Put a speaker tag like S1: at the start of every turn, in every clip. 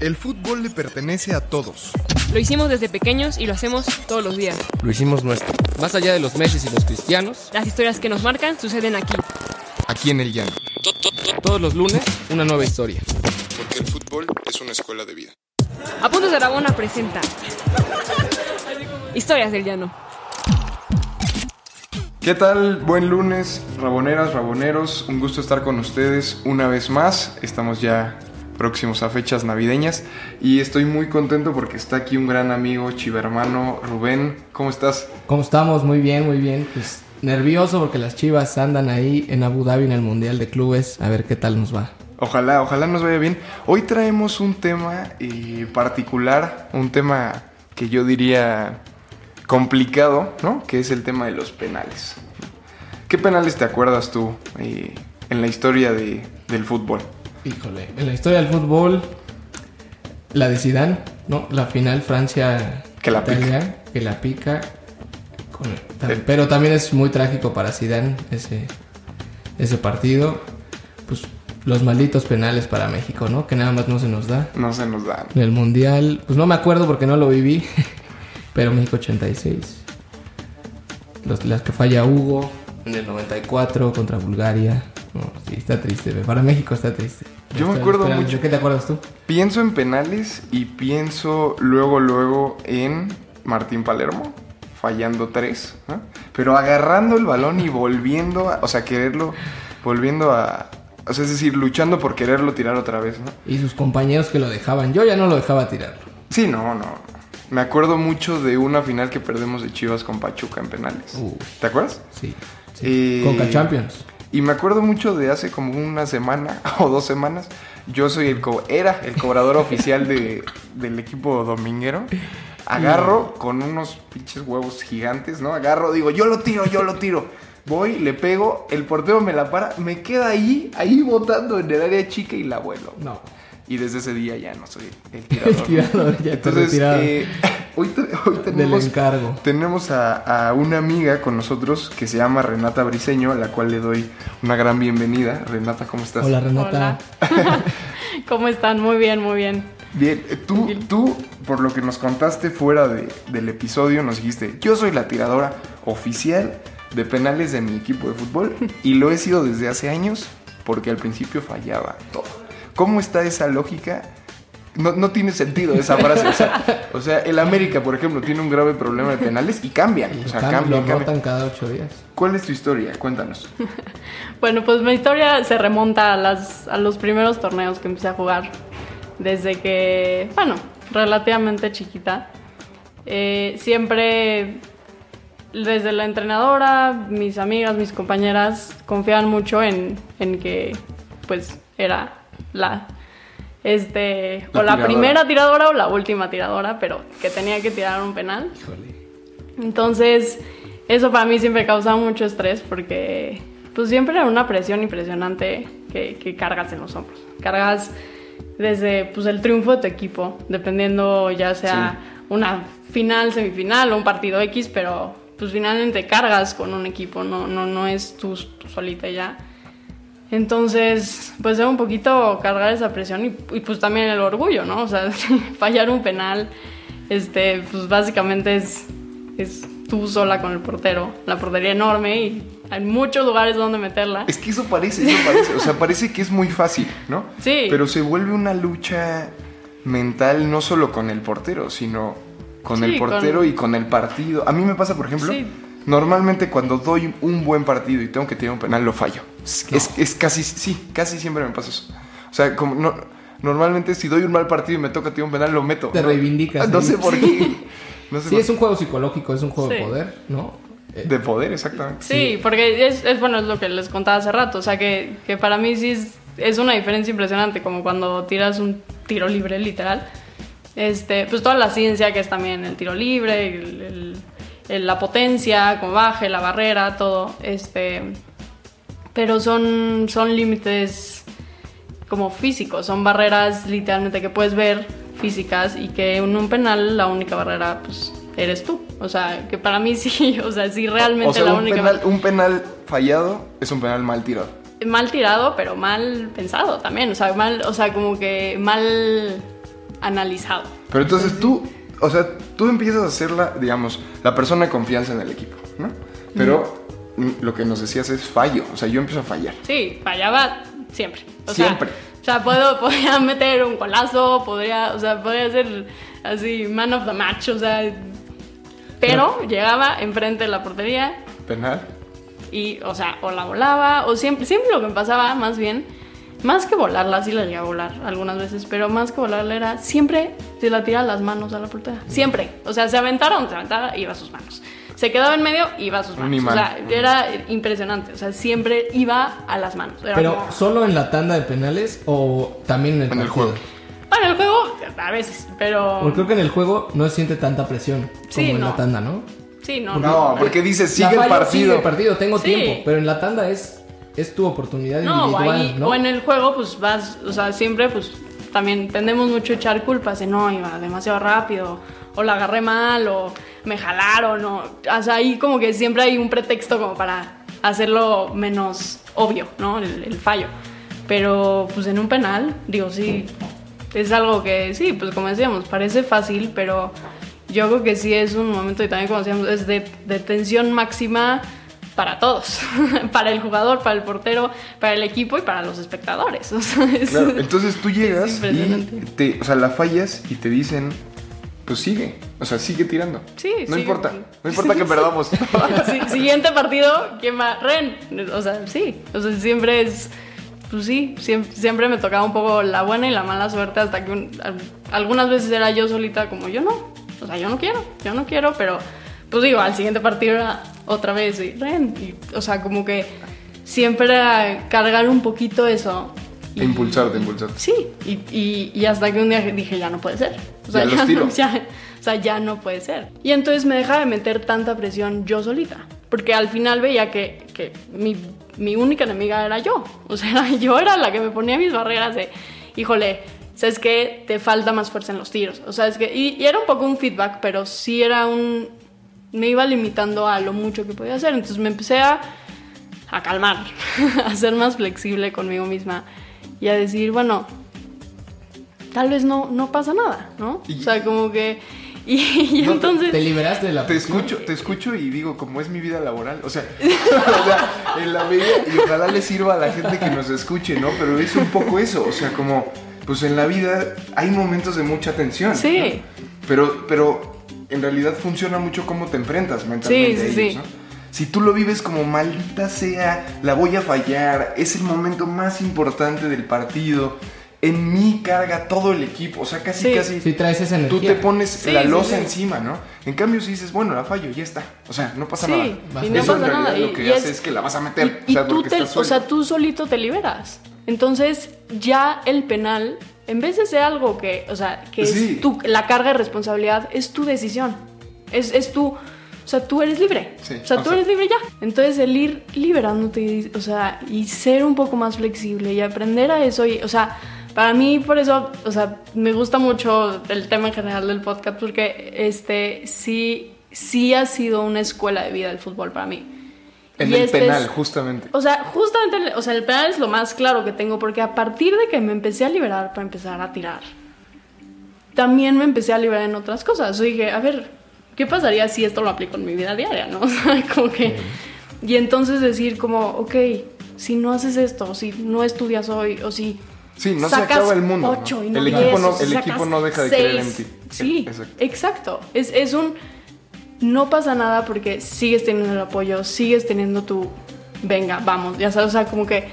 S1: El fútbol le pertenece a todos.
S2: Lo hicimos desde pequeños y lo hacemos todos los días.
S3: Lo hicimos nuestro. Más allá de los Messi y los cristianos,
S2: Las historias que nos marcan suceden aquí.
S1: Aquí en el llano.
S3: todos los lunes, una nueva historia.
S1: Porque el fútbol es una escuela de vida.
S2: Apuntes de Aragona presenta Historias del Llano.
S1: ¿Qué tal? Buen lunes, raboneras, raboneros. Un gusto estar con ustedes una vez más. Estamos ya próximos a fechas navideñas y estoy muy contento porque está aquí un gran amigo, chivermano Rubén. ¿Cómo estás?
S4: ¿Cómo estamos? Muy bien, muy bien. Pues nervioso porque las chivas andan ahí en Abu Dhabi en el Mundial de Clubes. A ver qué tal nos va.
S1: Ojalá, ojalá nos vaya bien. Hoy traemos un tema eh, particular, un tema que yo diría complicado, ¿no? Que es el tema de los penales. ¿Qué penales te acuerdas tú eh, en la historia de- del fútbol?
S4: Híjole, en la historia del fútbol, la de Zidane, ¿no? La final Francia
S1: Que la
S4: Italia, que la pica. con- tam-
S1: Sí.
S4: Pero también es muy trágico para Zidane ese ese partido. Pues los malditos penales para México, ¿no? Que nada más no se nos da.
S1: No se nos dan.
S4: En el Mundial, pues no me acuerdo porque no lo viví, pero México 86. Los, las que falla Hugo en el 94 contra Bulgaria. No, sí, está triste. Para México está triste.
S1: Yo me acuerdo mucho.
S4: ¿De qué te acuerdas tú?
S1: Pienso en penales y pienso luego, luego en Martín Palermo, fallando tres, ¿no? pero agarrando el balón y volviendo, a, o sea, quererlo, volviendo a, o sea, es decir, luchando por quererlo tirar otra vez, ¿no?
S4: Y sus compañeros que lo dejaban. Yo ya no lo dejaba tirarlo.
S1: Sí, no, no. Me acuerdo mucho de una final que perdemos de Chivas con Pachuca en penales.
S4: Uh.
S1: ¿Te acuerdas?
S4: Sí. sí.
S1: Eh,
S4: Conca Champions.
S1: Y me acuerdo mucho de hace como una semana o dos semanas. Yo soy el co era el cobrador oficial de, del equipo dominguero. Agarro con unos pinches huevos gigantes, ¿no? Agarro, digo, yo lo tiro, yo lo tiro. Voy, le pego, el portero me la para, me queda ahí, ahí botando en el área chica y la vuelo.
S4: No.
S1: Y desde ese día ya no soy el tirador.
S4: El tirador ya te
S1: Entonces, eh, hoy, te- hoy
S4: Del
S1: tenemos
S4: encargo.
S1: tenemos a, a una amiga con nosotros que se llama Renata Briseño, a la cual le doy una gran bienvenida. Renata, ¿cómo estás?
S4: Hola Renata.
S5: Hola. ¿Cómo están? Muy bien, muy bien.
S1: Bien, eh, tú, tú, por lo que nos contaste fuera de- del episodio, nos dijiste, yo soy la tiradora oficial de penales de mi equipo de fútbol y lo he sido desde hace años porque al principio fallaba todo. ¿Cómo está esa lógica? No, no tiene sentido esa frase. O sea, o sea, el América, por ejemplo, tiene un grave problema de penales y cambian. O sea,
S4: Cam-
S1: cambian,
S4: lo
S1: cambian.
S4: rotan cada ocho días.
S1: ¿Cuál es tu historia? Cuéntanos.
S5: Bueno, pues mi historia se remonta a, las, a los primeros torneos que empecé a jugar. Desde que, bueno, relativamente chiquita. Eh, siempre, desde la entrenadora, mis amigas, mis compañeras, confiaban mucho en, en que, pues, era la, este,
S1: La
S5: o la
S1: tiradora.
S5: primera tiradora o la última tiradora, pero que tenía que tirar un penal.
S4: Híjole.
S5: Entonces, eso para mí siempre causaba mucho estrés porque pues siempre era una presión impresionante que, que cargas en los hombros. Cargas desde pues el triunfo de tu equipo, dependiendo ya sea una final, semifinal o un partido X, pero pues finalmente cargas con un equipo, no, no, no es tú, tú solita ya. Entonces, pues era un poquito cargar esa presión y, y, pues también el orgullo, ¿no? O sea, fallar un penal, este, pues básicamente es, es tú sola con el portero, la portería enorme y hay muchos lugares donde meterla.
S1: Es que eso parece, eso parece. O sea, parece que es muy fácil, ¿no?
S5: Sí.
S1: Pero se vuelve una lucha mental no solo con el portero, sino con
S5: Sí,
S1: el portero
S5: con-
S1: y con el partido. A mí me pasa, por ejemplo,
S5: Sí.
S1: Normalmente cuando doy un buen partido y tengo que tirar un penal, lo fallo. Es, es- es casi, sí, casi siempre me pasa eso. O sea, como no, normalmente si doy un mal partido y me toca tirar un penal, lo meto.
S4: Te
S1: No-
S4: reivindicas,
S1: No
S4: ¿sí?
S1: sé por qué. No sé
S4: Sí,
S1: por-
S4: es un juego psicológico, es un juego de poder, ¿no? Eh,
S1: De poder, exactamente.
S5: Sí, porque es, es bueno, es lo que les contaba hace rato, o sea que, que para mí sí es, es una diferencia impresionante, como cuando tiras un tiro libre, literal. Este, pues toda la ciencia que es también el tiro libre, el- la potencia, como baje, la barrera, todo. Este, pero son, son límites como físicos, son barreras literalmente que puedes ver físicas y que en un penal la única barrera pues eres tú. O sea, que para mí sí, o sea, sí realmente
S1: O sea,
S5: la
S1: un
S5: única
S1: penal, un penal fallado es un penal mal tirado.
S5: mal tirado, pero mal pensado también. O sea, mal, o sea, como que mal analizado.
S1: Pero entonces tú, o sea, tú empiezas a ser la, digamos, la persona de confianza en el equipo, ¿no? Pero lo que nos decías es fallo, o sea, yo empiezo a fallar.
S5: Sí, fallaba siempre. O
S1: Siempre.
S5: Sea, o sea, puedo, podría meter un golazo, podría, o sea, podría ser así man of the match, o sea, pero llegaba enfrente de la portería
S1: Penal.
S5: y, o sea, o la volaba, o siempre, siempre lo que me pasaba, más bien, más que volarla, sí la llegué a volar algunas veces, pero más que volarla era siempre se la tiraba las manos a la portera. Siempre. O sea, se aventara donde se aventara, iba a sus manos. Se quedaba en medio, iba a sus
S1: Un
S5: manos. O sea, era impresionante. O sea, siempre iba a las manos. Era
S4: Pero
S5: como-
S4: solo en la tanda de penales o también en el,
S1: En el juego.
S5: Bueno, el juego, a veces, pero.
S4: Porque creo que en el juego no se siente tanta presión
S5: Sí,
S4: como en
S5: no.
S4: la tanda, ¿no?
S5: Sí, no,
S1: No, porque dices, sigue el partido.
S4: Sigue el partido, tengo
S5: Sí.
S4: tiempo. Pero en la tanda es, es tu oportunidad
S5: No,
S4: individual,
S5: ahí,
S4: ¿no?
S5: o en el juego, pues vas, o sea, siempre, pues también tendemos mucho a echar culpas de no, iba demasiado rápido, o la agarré mal, o me jalaron, o. O sea, ahí como que siempre hay un pretexto como para hacerlo menos obvio, ¿no? El, el fallo. Pero, pues en un penal, digo, sí, es algo que, sí, pues como decíamos, parece fácil, pero yo creo que sí es un momento, y también como decíamos, es de, de tensión máxima para todos, para el jugador, para el portero, para el equipo y para los espectadores. O sea, es-
S1: Claro, entonces tú llegas y te, o sea, la fallas y te dicen, pues sigue, o sea, sigue tirando.
S5: Sí,
S1: No
S5: sigue.
S1: importa, no importa que perdamos.
S5: Sí, siguiente partido, ¿quién va? Ren. O sea, sí. O sea, siempre es. Pues sí, siempre, siempre me tocaba un poco la buena y la mala suerte hasta que un- al- algunas veces era yo solita como yo no. O sea, yo no quiero, yo no quiero, pero pues digo, al siguiente partido era otra vez y Ren. y, o sea, como que siempre era cargar un poquito eso.
S1: E impulsarte, impulsarte.
S5: Sí, y, y- y hasta que un día dije, ya no puede ser. O sea,
S1: Ya los
S5: no- ya- o sea, ya no puede ser. Y entonces me dejaba de meter tanta presión yo solita. Porque al final veía que, que mi, mi única enemiga era yo. O sea, yo era la que me ponía mis barreras de, híjole, ¿sabes qué? Te falta más fuerza en los tiros. O sea, es que... Y, y era un poco un feedback, pero sí era un... Me iba limitando a lo mucho que podía hacer. Entonces me empecé a a calmar, a ser más flexible conmigo misma y a decir, bueno, tal vez no, no pasa nada, ¿no?
S1: Y-
S5: o sea, como que... Y, y
S1: No, te-
S5: entonces...
S4: Te liberaste de la
S1: Te escucho, te escucho y digo, como es mi vida laboral, o sea, o sea, en la vida, y ojalá le sirva a la gente que nos escuche, ¿no? Pero es un poco eso, o sea, como, pues en la vida hay momentos de mucha tensión.
S5: Sí.
S1: ¿no? Pero, pero en realidad funciona mucho cómo te enfrentas mentalmente
S5: Sí, sí,
S1: a ellos,
S5: sí.
S1: ¿no? Si tú lo vives como maldita sea, la voy a fallar, es el momento más importante del partido, en mí carga todo el equipo, o sea, casi,
S5: Sí.
S1: casi
S4: Si traes esa energía.
S1: tú te pones
S5: Sí,
S1: la
S5: sí,
S1: losa
S5: sí.
S1: encima, ¿no? En cambio, si dices, bueno, la fallo, ya está. O sea, no pasa
S5: Sí,
S1: nada.
S5: y
S4: no
S1: Eso
S5: pasa
S1: en realidad
S5: nada,
S1: lo que
S5: y
S1: hace
S5: es-
S1: es que la vas a meter.
S5: Y, y
S1: o sea,
S5: tú, te, o sea, tú solito te liberas. Entonces, ya el penal, en vez de ser algo que, o sea, que
S1: Sí.
S5: es tu, la carga de responsabilidad, es tu decisión. Es, es tu, o sea, tú eres libre.
S1: Sí,
S5: o sea, tú
S1: sea-
S5: eres libre ya. Entonces, el ir liberándote, o sea, y ser un poco más flexible y aprender a eso, y, o sea, para mí, por eso, o sea, me gusta mucho el tema en general del podcast, porque este, sí, sí ha sido una escuela de vida el fútbol para mí.
S1: En
S5: Y
S1: el
S5: este
S1: penal,
S5: es-
S1: justamente.
S5: o sea, justamente, o sea, el penal es lo más claro que tengo porque a partir de que me empecé a liberar para empezar a tirar, también me empecé a liberar en otras cosas. O dije, a ver, ¿qué pasaría si esto lo aplico en mi vida diaria, no? O sea, como que... Y entonces decir como, ok, si no haces esto, si no estudias hoy, o si...
S1: Sí, no se
S5: sacas
S1: acaba el mundo, ¿no?
S5: y no
S1: El equipo no- el equipo no deja de creer en
S5: seis.
S1: ti.
S5: Sí,
S1: Exacto.
S5: exacto. Es, es un... No pasa nada porque sigues teniendo el apoyo, sigues teniendo tu... Venga, vamos, ya sabes, o sea, como que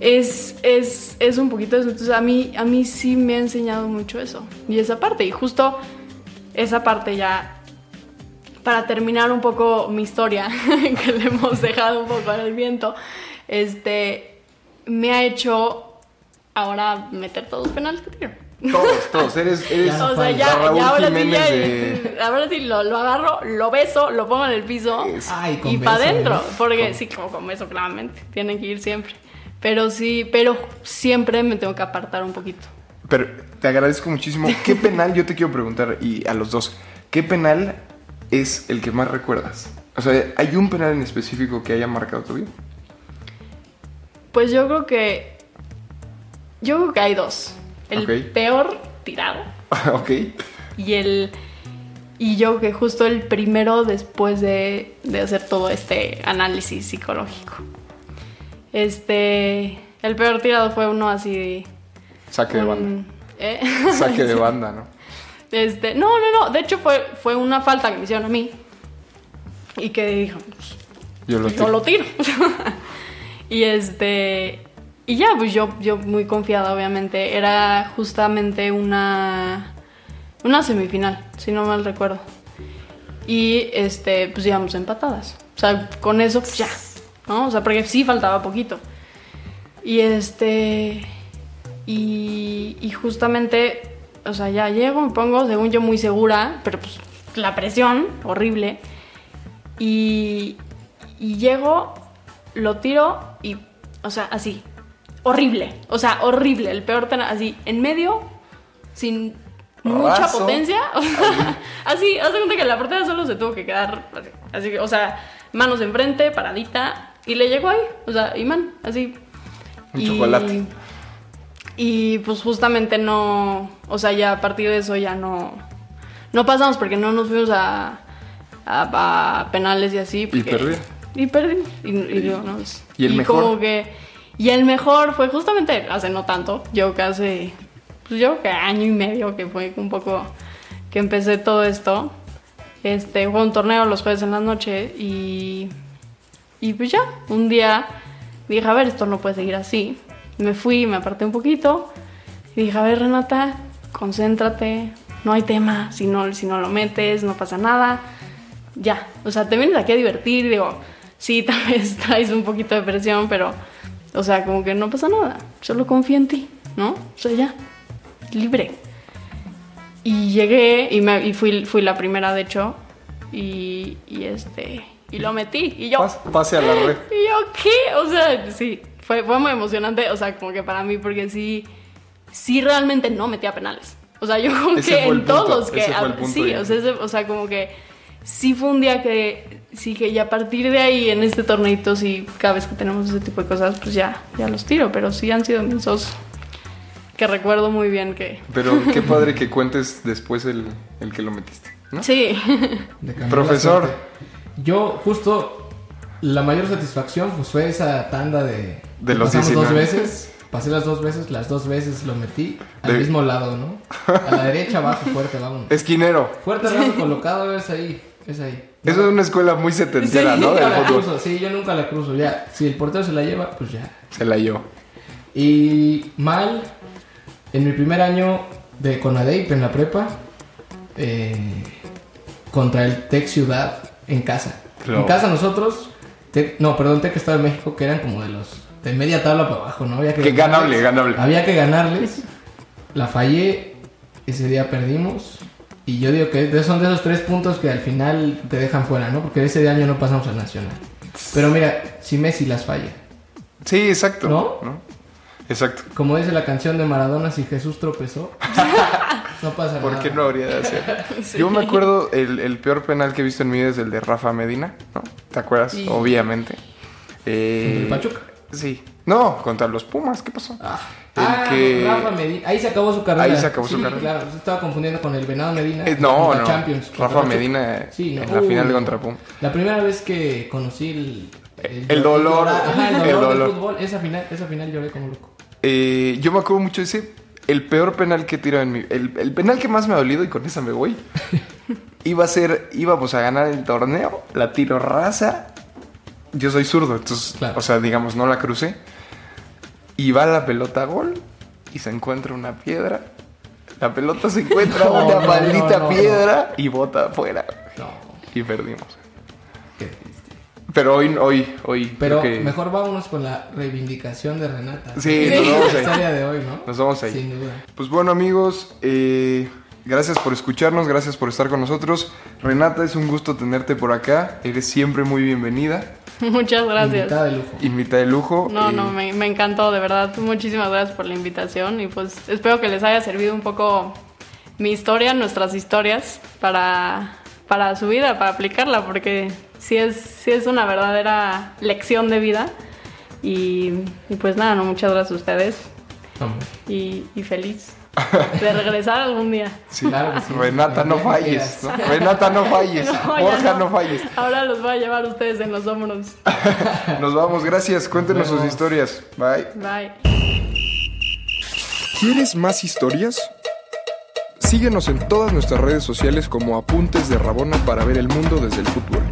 S5: es, es, es un poquito eso. Entonces a mí, a mí sí me ha enseñado mucho eso. Y esa parte, y justo esa parte ya, para terminar un poco mi historia, que le hemos dejado un poco el viento, este, me ha hecho ahora meter todos los penales que tiro.
S1: Todos, todos. Eres, eres
S5: O sea, ya,
S1: Raúl
S5: ya ahora sí, ya-
S1: de-
S5: ahora sí lo, lo agarro, lo beso, lo pongo en el piso
S4: Ay, con
S5: y para adentro. Porque sí, como con beso, claramente. Tienen que ir siempre. Pero sí, pero siempre me tengo que apartar un poquito.
S1: Pero te agradezco muchísimo. ¿Qué penal, yo te quiero preguntar, y a los dos, ¿qué penal es el que más recuerdas? O sea, ¿hay un penal en específico que haya marcado tu vida?
S5: Pues yo creo que. Yo creo que hay dos. El peor tirado.
S1: ok.
S5: Y el. Y yo que justo el primero después de, de hacer todo este análisis psicológico. Este. El peor tirado fue uno así.
S1: Saque de banda.
S5: ¿eh?
S1: Saque de banda, ¿no?
S5: Este, no, no, no. De hecho, fue, fue una falta que me hicieron a mí. Y que dijo,
S1: Yo lo
S5: yo
S1: tiro.
S5: lo tiro. y este. Y ya, pues yo, yo muy confiada, obviamente. Era justamente una. Una semifinal, si no mal recuerdo. Y este, pues íbamos empatadas. O sea, con eso, pues ya. ¿No? O sea, porque sí faltaba poquito. Y este. Y, y justamente, o sea, ya llego, me pongo, según yo, muy segura, pero pues la presión, horrible. Y, y llego, lo tiro y, o sea, así, horrible. O sea, horrible, el peor, tan- así, en medio, sin mucha potencia. o sea, así, haz de cuenta que la portera solo se tuvo que quedar, así, así que, o sea, manos enfrente, paradita, y le llegó ahí, o sea, imán, así.
S1: Un chocolate.
S5: Y pues justamente no, o sea, ya a partir de eso ya no, no pasamos porque no nos fuimos a, a, a penales y así. porque-. Y perdí. Y, y digo, no, es-
S1: ¿Y el mejor?
S5: como que, y el mejor fue justamente hace no tanto, yo hace, pues yo que año y medio que fue un poco que empecé todo esto. Este, fue un torneo los jueves en la noche y, y pues ya, un día dije, a ver, esto no puede seguir así. Me fui, me aparté un poquito y dije, a ver, Renata, concéntrate, no hay tema, si no, si no lo metes, no pasa nada. Ya, o sea, te vienes aquí a divertir, digo, sí, tal vez traes un poquito de presión, pero, o sea, como que no pasa nada, solo confía en ti, ¿no? O sea, ya, libre. Y llegué y, me, y fui, fui la primera, de hecho, y, y este, y lo metí, y yo...
S1: Pas- Pase a la red.
S5: ¿Y yo qué? O sea, sí, fue, fue muy emocionante, o sea, como que para mí, porque sí, sí realmente no metía penales. O sea, yo como
S1: Ese
S5: que en
S1: punto,
S5: todos que... sí, o sea, ese- o sea, como que sí fue un día que, sí que ya a partir de ahí, en este torneito, sí, cada vez que tenemos ese tipo de cosas, pues ya, ya los tiro, pero sí han sido esos que recuerdo muy bien que...
S1: Pero qué padre que cuentes después el, el que lo metiste, ¿no?
S5: Sí,
S1: Profesor.
S4: Yo justo la mayor satisfacción pues, fue esa tanda de...
S1: De los
S4: pasamos dos
S1: 19.
S4: veces. Pasé las dos veces, las dos veces lo metí al
S1: De-
S4: mismo lado, ¿no? A la derecha, abajo, fuerte, vámonos.
S1: Esquinero.
S4: Fuerte, raso, colocado, es ahí, es ahí.
S1: Eso es una escuela muy setentera,
S4: Sí,
S1: ¿no?
S4: nunca la cruzo, sí, yo nunca la cruzo, ya. Si el portero se la lleva, pues ya.
S1: Se la llevó.
S4: Y mal, en mi primer año de Conadeip en la prepa, eh, contra el Tec Ciudad en casa.
S1: Claro.
S4: En casa nosotros, Tec- no, perdón, Tec Estado de México, que eran como de los de media tabla para abajo, ¿no? Había
S1: Que ganable,
S4: ganarles.
S1: ganable.
S4: Había que ganarles. La fallé, ese día perdimos. Y yo digo que son de esos tres puntos que al final te dejan fuera, ¿no? Porque ese año no pasamos al Nacional. Pero mira, si Messi las falla.
S1: Sí, exacto.
S4: ¿No?
S1: Exacto.
S4: Como dice la canción de Maradona, si Jesús tropezó, no pasa
S1: ¿Por
S4: nada.
S1: qué no habría de hacer? Yo me acuerdo, el, el peor penal que he visto en mi vida es el de Rafa Medina, ¿no? ¿Te acuerdas?
S4: Sí.
S1: Obviamente. Eh,
S4: ¿Contra el Pachuca?
S1: Sí. No, contra los Pumas, ¿qué pasó?
S4: Ah, ah,
S1: que-
S4: Rafa Medina. Ahí se acabó su carrera.
S1: Ahí se acabó su carrera.
S4: Claro, se estaba confundiendo con el Venado Medina.
S1: Eh, no, no.
S4: Champions,
S1: Rafa. Medina
S4: Sí, no.
S1: en la final contra Pumas.
S4: La primera vez que conocí el.
S1: El dolor.
S4: Ajá, el dolor,
S1: El dolor.
S4: del fútbol. Esa final, esa final lloré como loco.
S1: Eh, yo me acuerdo mucho de ese. El peor penal que he tirado en mi. El, el penal que más me ha dolido y con esa me voy. iba a ser. Íbamos a ganar el torneo. La tiro raza. Yo soy zurdo, entonces.
S4: Claro.
S1: O sea, digamos, no la crucé. Y va la pelota a gol. Y se encuentra una piedra. La pelota se encuentra
S4: No,
S1: una
S4: no,
S1: maldita
S4: no,
S1: piedra. Y bota afuera.
S4: No,
S1: Y perdimos.
S4: qué triste.
S1: Pero hoy, hoy, hoy.
S4: Pero
S1: que
S4: mejor vámonos con la reivindicación de Renata.
S1: Sí, nos vamos
S4: la
S1: ahí.
S4: historia de hoy, ¿no?
S1: Nos vamos ahí.
S4: Sin duda.
S1: Pues bueno amigos, eh, gracias por escucharnos, gracias por estar con nosotros. Renata, es un gusto tenerte por acá, eres siempre muy bienvenida,
S5: muchas gracias.
S4: Invitada de lujo.
S1: invitada de lujo.
S5: No,
S1: eh,
S5: no, me, me encantó, de verdad. Muchísimas gracias por la invitación y pues espero que les haya servido un poco mi historia, nuestras historias para, para su vida, para aplicarla, porque sí es, sí es una verdadera lección de vida. Y, y pues nada, no, muchas gracias a ustedes y, y feliz. de regresar algún día.
S1: Sí.
S4: Claro que sí.
S1: Renata, no falles. Renata, no falles.
S5: No,
S1: Borja, no.
S5: no.
S1: falles.
S5: Ahora los voy a llevar ustedes en los hombros.
S1: Nos vamos, gracias. Cuéntenos
S4: Nos
S1: sus historias. Bye.
S5: Bye.
S1: ¿Quieres más historias? Síguenos en todas nuestras redes sociales como Apuntes de Rabona para ver el mundo desde el fútbol.